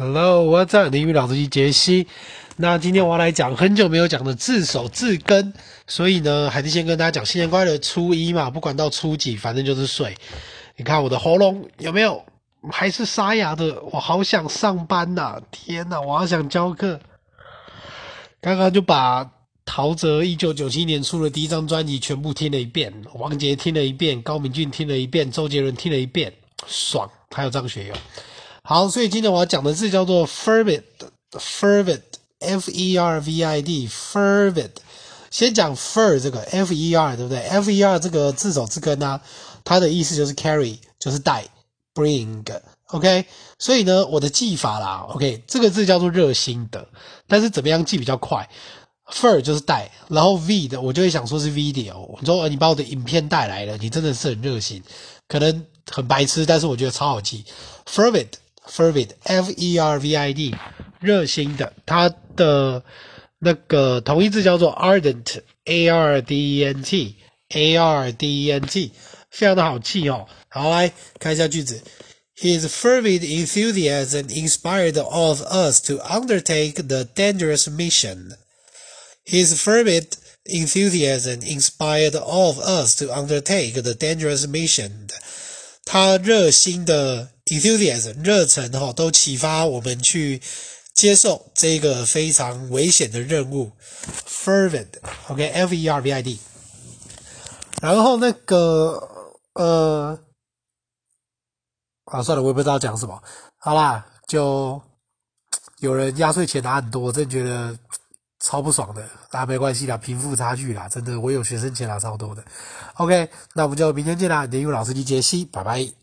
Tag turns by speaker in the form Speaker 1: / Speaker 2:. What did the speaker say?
Speaker 1: Hello，我在英语老师机杰西。那今天我要来讲很久没有讲的字首字根，所以呢，还是先跟大家讲新年快乐。初一嘛，不管到初几，反正就是睡。你看我的喉咙有没有还是沙哑的？我好想上班呐、天呐，我好想教课。刚刚就把陶喆一九九七年出的第一张专辑全部听了一遍，王杰听了一遍，高明骏听了一遍，周杰伦听了一遍，爽！还有张学友。好，所以今天我要讲的字叫做 fervid，fervid，F-E-R-V-I-D，fervid。先讲 fer 这个 F-E-R，对不对？F-E-R 这个字首字根呢、啊，它的意思就是 carry，就是带，bring。OK，所以呢，我的记法啦，OK，这个字叫做热心的，但是怎么样记比较快？fer 就是带，然后 v 的我就会想说是 video。我说你把我的影片带来了，你真的是很热心，可能很白痴，但是我觉得超好记，fervid。fervid, F-E-R-V-I-D，热心的，它的那个同义字叫做 ardent, A-R-D-E-N-T, A-R-D-E-N-T，非常的好记哦。好，来看一下句子。His fervid enthusiasm inspired all of us to undertake the dangerous mission. His fervid enthusiasm inspired all of us to undertake the dangerous mission. 他热心的 enthusiasm 热忱哈，都启发我们去接受这个非常危险的任务。Fervent，OK，F-E-R-V-I-D。然后那个呃，啊，算了，我也不知道讲什么。好啦，就有人压岁钱拿很多，我真觉得超不爽的。大家没关系啦，贫富差距啦，真的，我有学生钱拿超多的。OK，那我们就明天见啦。英语老师机杰西，拜拜。